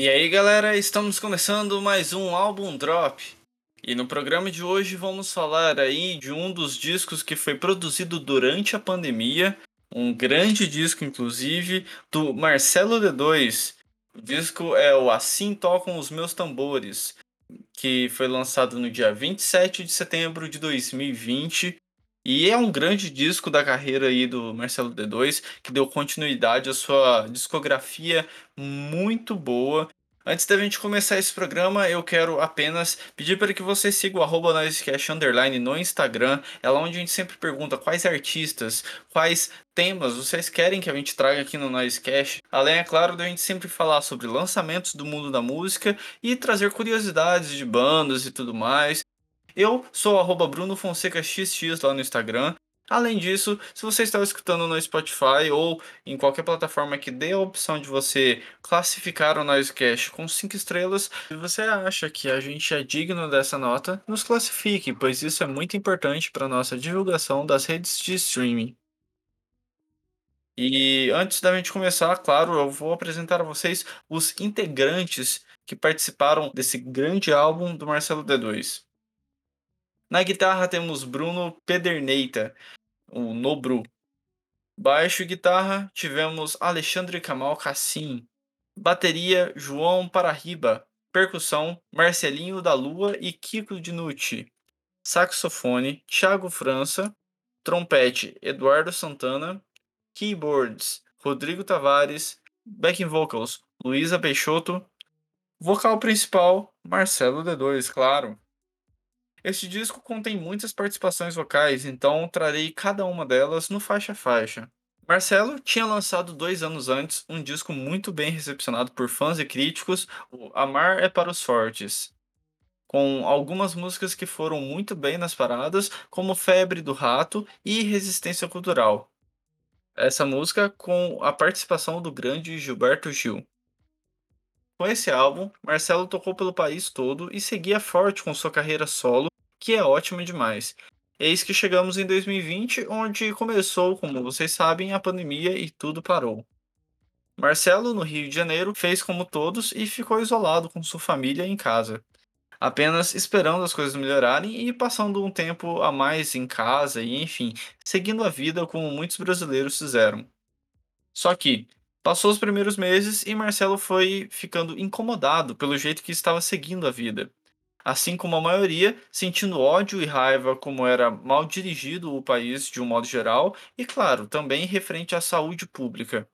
E aí, galera, estamos começando mais um álbum drop. E no programa de hoje vamos falar aí de um dos discos que foi produzido durante a pandemia, um grande disco inclusive, do Marcelo D2. O disco é o Assim Tocam os Meus Tambores, que foi lançado no dia 27 de setembro de 2020 e é um grande disco da carreira aí do Marcelo D2, que deu continuidade à sua discografia muito boa. Antes da gente começar esse programa, eu quero apenas pedir para que você siga o Underline no Instagram. É lá onde a gente sempre pergunta quais artistas, quais temas vocês querem que a gente traga aqui no Noisecast. Além, é claro, da gente sempre falar sobre lançamentos do mundo da música e trazer curiosidades de bandas e tudo mais. Eu sou arroba Bruno Fonseca XX lá no Instagram. Além disso, se você está escutando no Spotify ou em qualquer plataforma que dê a opção de você classificar o Noisecast com 5 estrelas, se você acha que a gente é digno dessa nota, nos classifique, pois isso é muito importante para a nossa divulgação das redes de streaming. E antes da gente começar, claro, eu vou apresentar a vocês os integrantes que participaram desse grande álbum do Marcelo D2. Na guitarra temos Bruno Pederneita, o Nobru. Baixo e guitarra tivemos Alexandre Kamal Cassim. Bateria João Parahiba. Percussão Marcelinho da Lua e Kiko Dinucci. Saxofone Thiago França. Trompete Eduardo Santana. Keyboards Rodrigo Tavares. Backing vocals Luísa Peixoto. Vocal principal Marcelo D2, claro. Este disco contém muitas participações vocais, então trarei cada uma delas no faixa a faixa. Marcelo tinha lançado dois anos antes um disco muito bem recepcionado por fãs e críticos, o Amar é para os Fortes, com algumas músicas que foram muito bem nas paradas, como Febre do Rato e Resistência Cultural. Essa música com a participação do grande Gilberto Gil. Com esse álbum, Marcelo tocou pelo país todo e seguia forte com sua carreira solo, que é ótima demais. Eis que chegamos em 2020, onde começou, como vocês sabem, a pandemia e tudo parou. Marcelo, no Rio de Janeiro, fez como todos e ficou isolado com sua família em casa, apenas esperando as coisas melhorarem e passando um tempo a mais em casa e, enfim, seguindo a vida como muitos brasileiros fizeram. Só que, Passou os primeiros meses e Marcelo foi ficando incomodado pelo jeito que estava seguindo a vida. Assim como a maioria, sentindo ódio e raiva como era mal dirigido o país de um modo geral e, claro, também referente à saúde pública.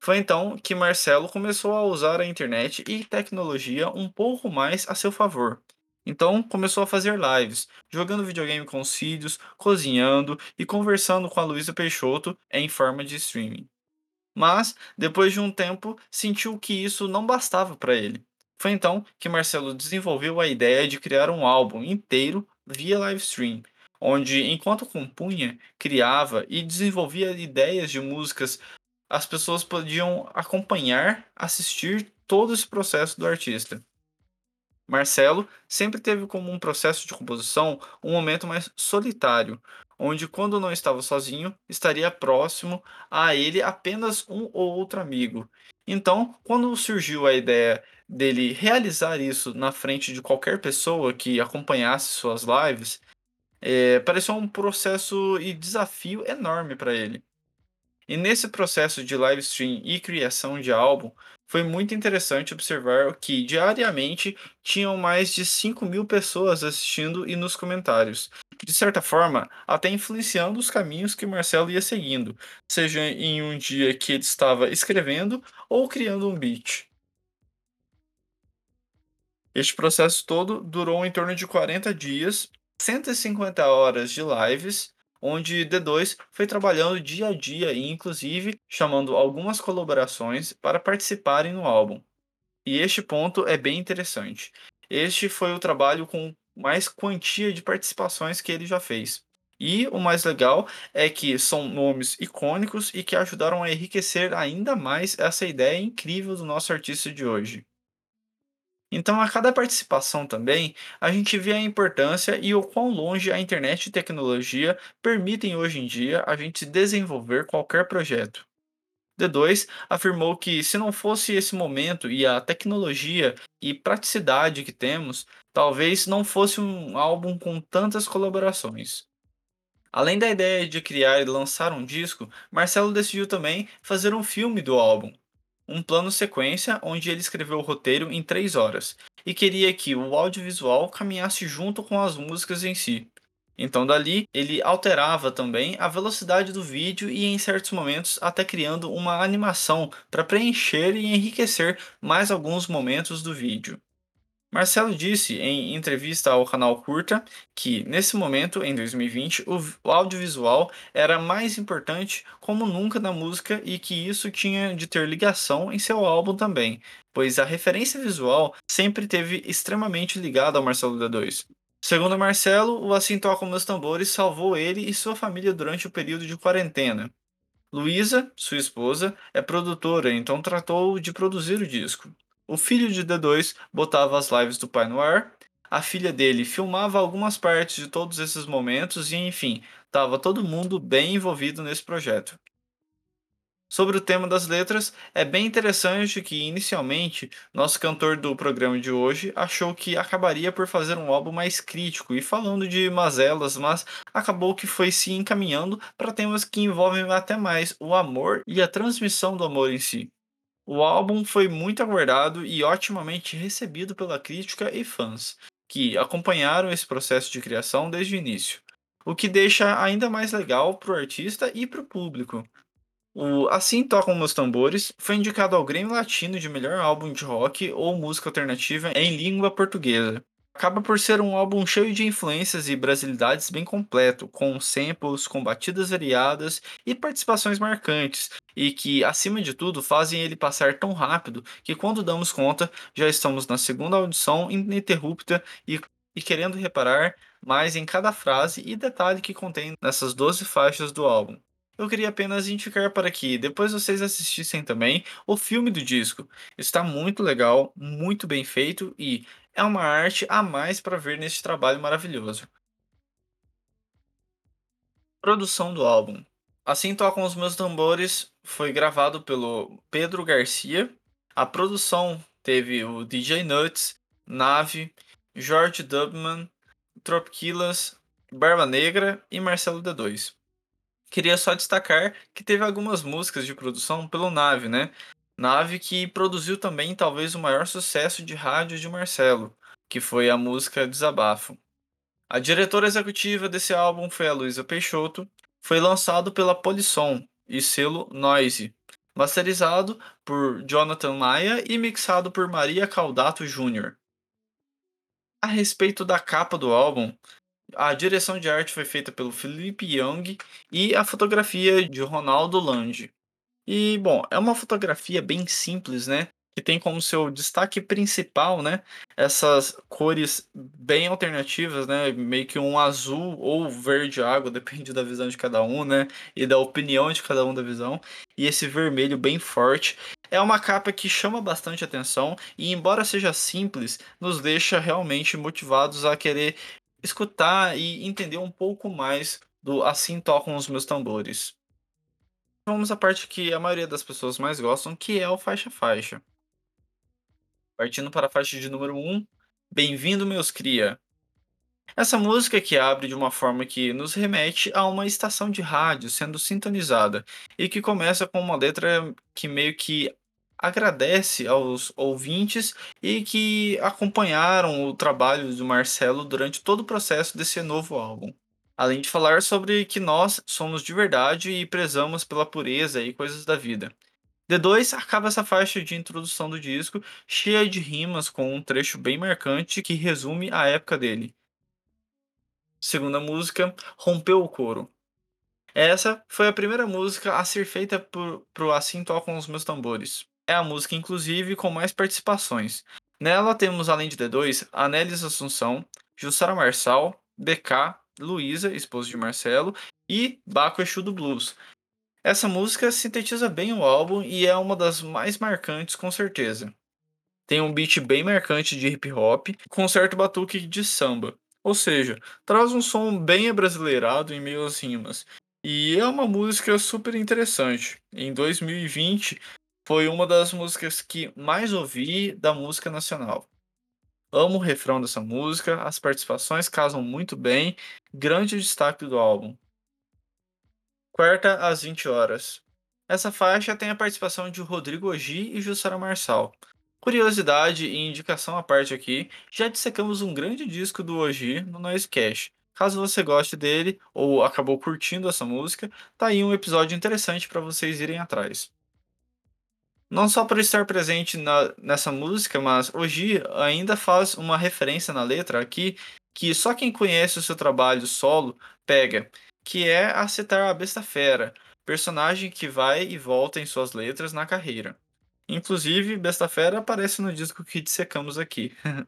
Foi então que Marcelo começou a usar a internet e tecnologia um pouco mais a seu favor. Então começou a fazer lives, jogando videogame com os filhos, cozinhando e conversando com a Luísa Peixoto em forma de streaming. Mas, depois de um tempo, sentiu que isso não bastava para ele. Foi então que Marcelo desenvolveu a ideia de criar um álbum inteiro via livestream, onde, enquanto compunha, criava e desenvolvia ideias de músicas, as pessoas podiam acompanhar, assistir todo esse processo do artista. Marcelo sempre teve como um processo de composição um momento mais solitário, onde, quando não estava sozinho, estaria próximo a ele apenas um ou outro amigo. Então, quando surgiu a ideia dele realizar isso na frente de qualquer pessoa que acompanhasse suas lives, é, pareceu um processo e desafio enorme para ele. E nesse processo de live stream e criação de álbum, foi muito interessante observar que diariamente tinham mais de 5 mil pessoas assistindo e nos comentários. De certa forma, até influenciando os caminhos que Marcelo ia seguindo, seja em um dia que ele estava escrevendo ou criando um beat. Este processo todo durou em torno de 40 dias, 150 horas de lives onde D2 foi trabalhando dia a dia e, inclusive, chamando algumas colaborações para participarem no álbum. E este ponto é bem interessante. Este foi o trabalho com mais quantia de participações que ele já fez. E o mais legal é que são nomes icônicos e que ajudaram a enriquecer ainda mais essa ideia incrível do nosso artista de hoje. Então, a cada participação também, a gente vê a importância e o quão longe a internet e tecnologia permitem hoje em dia a gente desenvolver qualquer projeto. D2 afirmou que se não fosse esse momento e a tecnologia e praticidade que temos, talvez não fosse um álbum com tantas colaborações. Além da ideia de criar e lançar um disco, Marcelo decidiu também fazer um filme do álbum, um plano sequência onde ele escreveu o roteiro em três horas e queria que o audiovisual caminhasse junto com as músicas em si. Então, dali, ele alterava também a velocidade do vídeo e, em certos momentos, até criando uma animação para preencher e enriquecer mais alguns momentos do vídeo. Marcelo disse em entrevista ao canal Curta que, nesse momento, em 2020, o audiovisual era mais importante como nunca na música e que isso tinha de ter ligação em seu álbum também, pois a referência visual sempre teve extremamente ligada ao Marcelo D2. Segundo Marcelo, o Assim Tocam Meus Tambores salvou ele e sua família durante o período de quarentena. Luísa, sua esposa, é produtora, então tratou de produzir o disco. O filho de D2 botava as lives do pai no ar, a filha dele filmava algumas partes de todos esses momentos e, enfim, estava todo mundo bem envolvido nesse projeto. Sobre o tema das letras, é bem interessante que, inicialmente, nosso cantor do programa de hoje achou que acabaria por fazer um álbum mais crítico e falando de mazelas, mas acabou que foi se encaminhando para temas que envolvem até mais o amor e a transmissão do amor em si. O álbum foi muito aguardado e otimamente recebido pela crítica e fãs, que acompanharam esse processo de criação desde o início, o que deixa ainda mais legal para o artista e para o público. O Assim Tocam Meus Tambores foi indicado ao Grêmio Latino de melhor álbum de rock ou música alternativa em língua portuguesa acaba por ser um álbum cheio de influências e brasilidades bem completo, com samples, com batidas variadas e participações marcantes, e que, acima de tudo, fazem ele passar tão rápido que, quando damos conta, já estamos na segunda audição ininterrupta e, e querendo reparar mais em cada frase e detalhe que contém nessas 12 faixas do álbum. Eu queria apenas indicar para que depois vocês assistissem também o filme do disco. Está muito legal, muito bem feito e é uma arte a mais para ver neste trabalho maravilhoso. Produção do álbum. Assim Tocam os Meus Tambores foi gravado pelo Pedro Garcia. A produção teve o DJ Nuts, Nave, George Dubman, Tropquilas, Barba Negra e Marcelo D2. Queria só destacar que teve algumas músicas de produção pelo Nave, né? Nave que produziu também talvez o maior sucesso de rádio de Marcelo, que foi a música Desabafo. A diretora executiva desse álbum foi a Luísa Peixoto, foi lançado pela Polisson e selo Noise, masterizado por Jonathan Maia e mixado por Maria Caldato Jr. A respeito da capa do álbum, a direção de arte foi feita pelo Felipe Young e a fotografia de Ronaldo Lange. E, bom, é uma fotografia bem simples, né? Que tem como seu destaque principal, né? Essas cores bem alternativas, né? Meio que um azul ou verde água, depende da visão de cada um, né? E da opinião de cada um da visão. E esse vermelho bem forte. É uma capa que chama bastante atenção e, embora seja simples, nos deixa realmente motivados a querer escutar e entender um pouco mais do Assim Tocam os Meus Tambores vamos à parte que a maioria das pessoas mais gostam, que é o faixa-faixa. Partindo para a faixa de número 1, Bem-vindo, meus cria. Essa música que abre de uma forma que nos remete a uma estação de rádio sendo sintonizada e que começa com uma letra que meio que agradece aos ouvintes e que acompanharam o trabalho do Marcelo durante todo o processo desse novo álbum. Além de falar sobre que nós somos de verdade e prezamos pela pureza e coisas da vida. D2 acaba essa faixa de introdução do disco cheia de rimas com um trecho bem marcante que resume a época dele. Segunda música, Rompeu o Coro. Essa foi a primeira música a ser feita por, pro Assim Tocam os Meus Tambores. É a música, inclusive, com mais participações. Nela temos, além de D2, Anélis Assunção, Jussara Marçal, BK, Luísa, esposa de Marcelo, e Baco Exu do Blues. Essa música sintetiza bem o álbum e é uma das mais marcantes, com certeza. Tem um beat bem marcante de hip hop, com certo batuque de samba. Ou seja, traz um som bem abrasileirado em meio às rimas. E é uma música super interessante. Em 2020, foi uma das músicas que mais ouvi da música nacional. Amo o refrão dessa música, as participações casam muito bem, grande destaque do álbum. Quarta às 20 horas. Essa faixa tem a participação de Rodrigo Ogi e Jussara Marçal. Curiosidade e indicação à parte aqui, já dissecamos um grande disco do Ogi no Noisecast. Caso você goste dele ou acabou curtindo essa música, tá aí um episódio interessante para vocês irem atrás. Não só por estar presente na, nessa música, mas Oji ainda faz uma referência na letra aqui que só quem conhece o seu trabalho solo pega, que é a citar a Besta Fera, personagem que vai e volta em suas letras na carreira. Inclusive, Besta Fera aparece no disco que dissecamos aqui.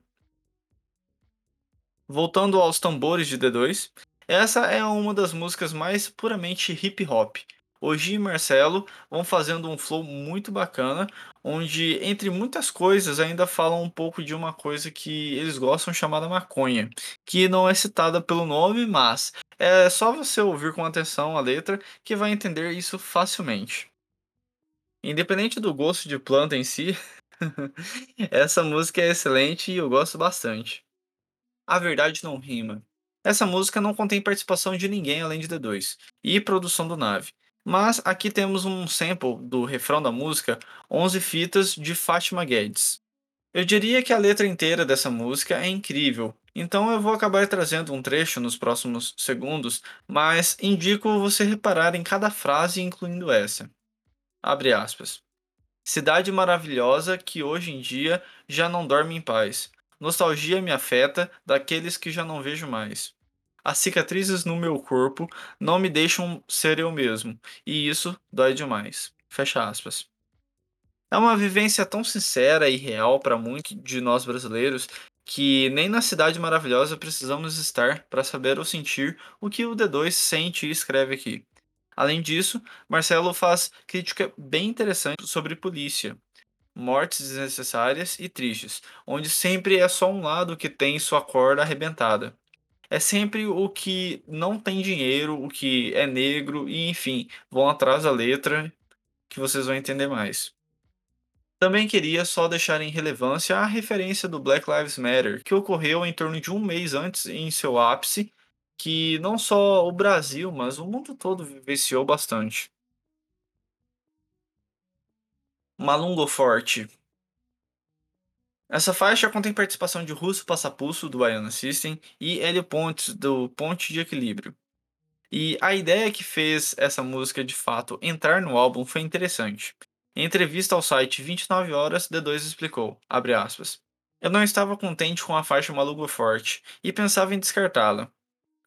Voltando aos tambores de D2, essa é uma das músicas mais puramente hip hop. Hoje e Marcelo vão fazendo um flow muito bacana, onde, entre muitas coisas, ainda falam um pouco de uma coisa que eles gostam chamada maconha, que não é citada pelo nome, mas é só você ouvir com atenção a letra que vai entender isso facilmente. Independente do gosto de planta em si, essa música é excelente e eu gosto bastante. A Verdade Não Rima. Essa música não contém participação de ninguém além de D2 e produção do Nave. Mas aqui temos um sample do refrão da música 11 Fitas de Fátima Guedes. Eu diria que a letra inteira dessa música é incrível, então eu vou acabar trazendo um trecho nos próximos segundos, mas indico você reparar em cada frase incluindo essa. Abre aspas. Cidade maravilhosa que hoje em dia já não dorme em paz. Nostalgia me afeta daqueles que já não vejo mais. As cicatrizes no meu corpo não me deixam ser eu mesmo, e isso dói demais. Fecha aspas. É uma vivência tão sincera e real para muitos de nós brasileiros que nem na cidade maravilhosa precisamos estar para saber ou sentir o que o D2 sente e escreve aqui. Além disso, Marcelo faz crítica bem interessante sobre polícia, mortes desnecessárias e tristes, onde sempre é só um lado que tem sua corda arrebentada. É sempre o que não tem dinheiro, o que é negro, e enfim, vão atrás da letra que vocês vão entender mais. Também queria só deixar em relevância a referência do Black Lives Matter, que ocorreu em torno de um mês antes em seu ápice, que não só o Brasil, mas o mundo todo vivenciou bastante. Malungo Forte. Essa faixa contém participação de Russo Passapulso, do Baiana System, e Hélio Pontes, do Ponte de Equilíbrio. E a ideia que fez essa música de fato entrar no álbum foi interessante. Em entrevista ao site 29 Horas, D2 explicou, aspas, Eu não estava contente com a faixa Malugo Forte e pensava em descartá-la.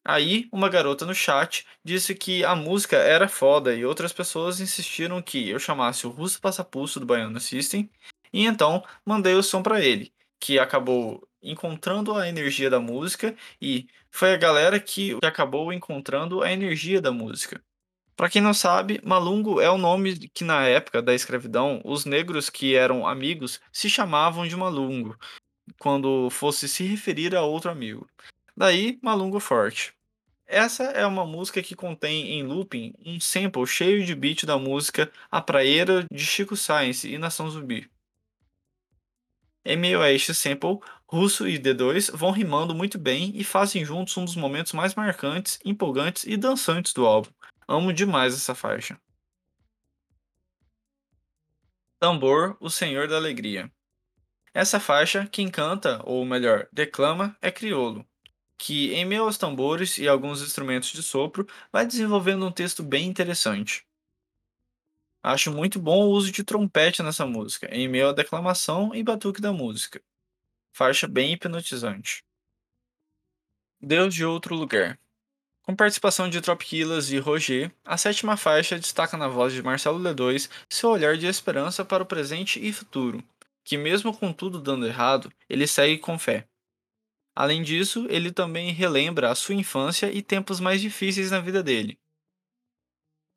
Aí, uma garota no chat disse que a música era foda e outras pessoas insistiram que eu chamasse o Russo Passapulso do Baiano System, e então mandei o som para ele, que acabou encontrando a energia da música e foi a galera que acabou encontrando a energia da música. Para quem não sabe, Malungo é o nome que na época da escravidão os negros que eram amigos se chamavam de Malungo, quando fosse se referir a outro amigo. Daí, Malungo Forte. Essa é uma música que contém em looping um sample cheio de beat da música A Praeira de Chico Science e Nação Zumbi. Em meio a este sample, Russo e D2 vão rimando muito bem e fazem juntos um dos momentos mais marcantes, empolgantes e dançantes do álbum. Amo demais essa faixa. Tambor, o Senhor da Alegria. Essa faixa, quem canta, ou melhor, declama, é Criolo, que, em meio aos tambores e alguns instrumentos de sopro, vai desenvolvendo um texto bem interessante. Acho muito bom o uso de trompete nessa música, em meio à declamação e batuque da música. Faixa bem hipnotizante. Deus de Outro Lugar. Com participação de Tropquilas e Roger, a sétima faixa destaca na voz de Marcelo D2 seu olhar de esperança para o presente e futuro, que mesmo com tudo dando errado, ele segue com fé. Além disso, ele também relembra a sua infância e tempos mais difíceis na vida dele.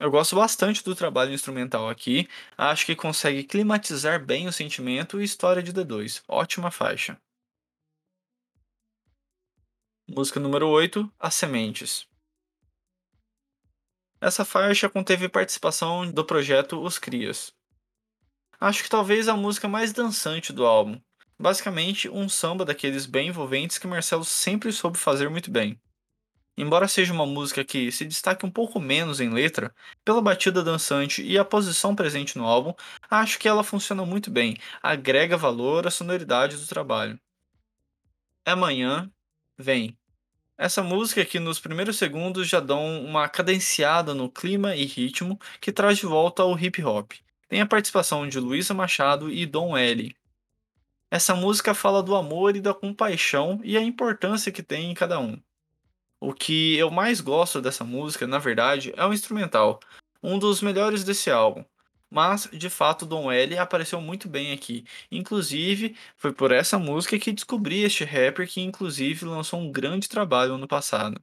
Eu gosto bastante do trabalho instrumental aqui, acho que consegue climatizar bem o sentimento e história de D2. Ótima faixa. Música número 8, As Sementes. Essa faixa conteve participação do projeto Os Crias. Acho que talvez a música mais dançante do álbum. Basicamente, um samba daqueles bem envolventes que Marcelo sempre soube fazer muito bem. Embora seja uma música que se destaque um pouco menos em letra, pela batida dançante e a posição presente no álbum, acho que ela funciona muito bem, agrega valor à sonoridade do trabalho. Amanhã vem. Essa música aqui nos primeiros segundos já dão uma cadenciada no clima e ritmo que traz de volta ao hip hop. Tem a participação de Luísa Machado e Dom L. Essa música fala do amor e da compaixão e a importância que tem em cada um. O que eu mais gosto dessa música, na verdade, é o instrumental, um dos melhores desse álbum. Mas, de fato, Dom L apareceu muito bem aqui. Inclusive, foi por essa música que descobri este rapper que, inclusive, lançou um grande trabalho ano passado.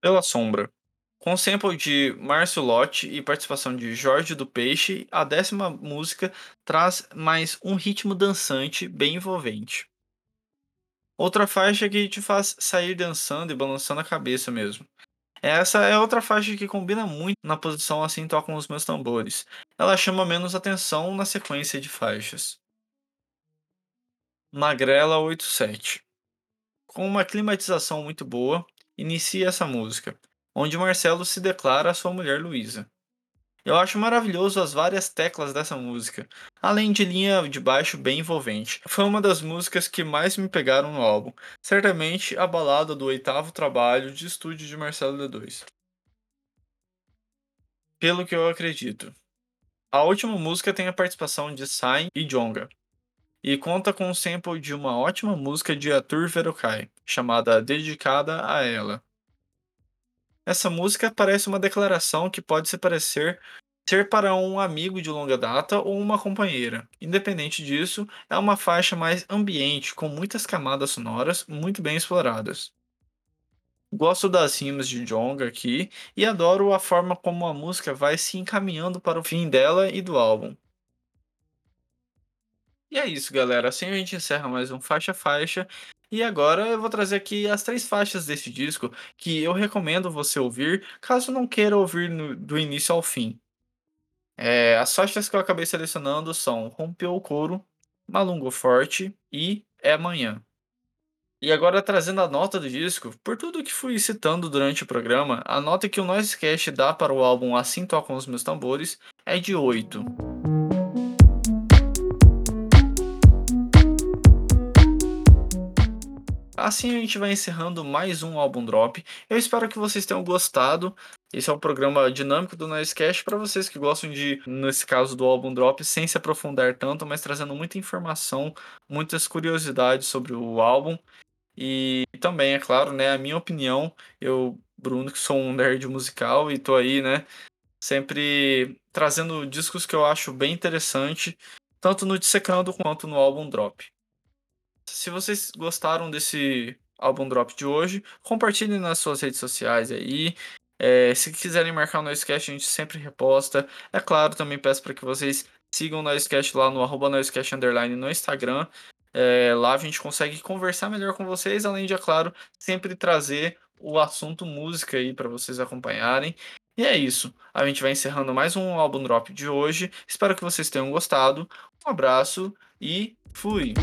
Pela Sombra. Com sample de Márcio Lotti e participação de Jorge do Peixe, a décima música traz mais um ritmo dançante bem envolvente. Outra faixa que te faz sair dançando e balançando a cabeça mesmo. Essa é outra faixa que combina muito na posição assim tocam os meus tambores. Ela chama menos atenção na sequência de faixas. Magrela 87. Com uma climatização muito boa, inicia essa música, onde Marcelo se declara a sua mulher Luísa. Eu acho maravilhoso as várias teclas dessa música, além de linha de baixo bem envolvente. Foi uma das músicas que mais me pegaram no álbum, certamente a balada do oitavo trabalho de estúdio de Marcelo D2. Pelo que eu acredito. A última música tem a participação de Sai e Jonga, e conta com um sample de uma ótima música de Atur Verokai, chamada Dedicada a Ela. Essa música parece uma declaração que pode se parecer ser para um amigo de longa data ou uma companheira. Independente disso, é uma faixa mais ambiente, com muitas camadas sonoras muito bem exploradas. Gosto das rimas de Jonga aqui e adoro a forma como a música vai se encaminhando para o fim dela e do álbum. E é isso, galera. Assim a gente encerra mais um Faixa Faixa. E agora eu vou trazer aqui as três faixas desse disco que eu recomendo você ouvir, caso não queira ouvir no, do início ao fim. É, as faixas que eu acabei selecionando são Rompeu o Couro, Malungo Forte e É Amanhã. E agora trazendo a nota do disco, por tudo que fui citando durante o programa, a nota que o Noisecast dá para o álbum Assim Tocam os Meus Tambores é de 8. Assim a gente vai encerrando mais um álbum drop. Eu espero que vocês tenham gostado. Esse é um programa dinâmico do Noisecast para vocês que gostam de, nesse caso do álbum drop, sem se aprofundar tanto, mas trazendo muita informação, muitas curiosidades sobre o álbum. E também, é claro, né, a minha opinião, eu, Bruno, que sou um nerd musical e tô aí, né, sempre trazendo discos que eu acho bem interessante, tanto no Dissecando quanto no álbum drop. Se vocês gostaram desse álbum drop de hoje, compartilhem nas suas redes sociais aí. É, se quiserem marcar o Noisecast, a gente sempre reposta. É claro, também peço para que vocês sigam o Noisecast lá no arroba Noisecast Underline no Instagram. É, lá a gente consegue conversar melhor com vocês, além de, é claro, sempre trazer o assunto música aí para vocês acompanharem. E é isso. A gente vai encerrando mais um álbum drop de hoje. Espero que vocês tenham gostado. Um abraço e fui!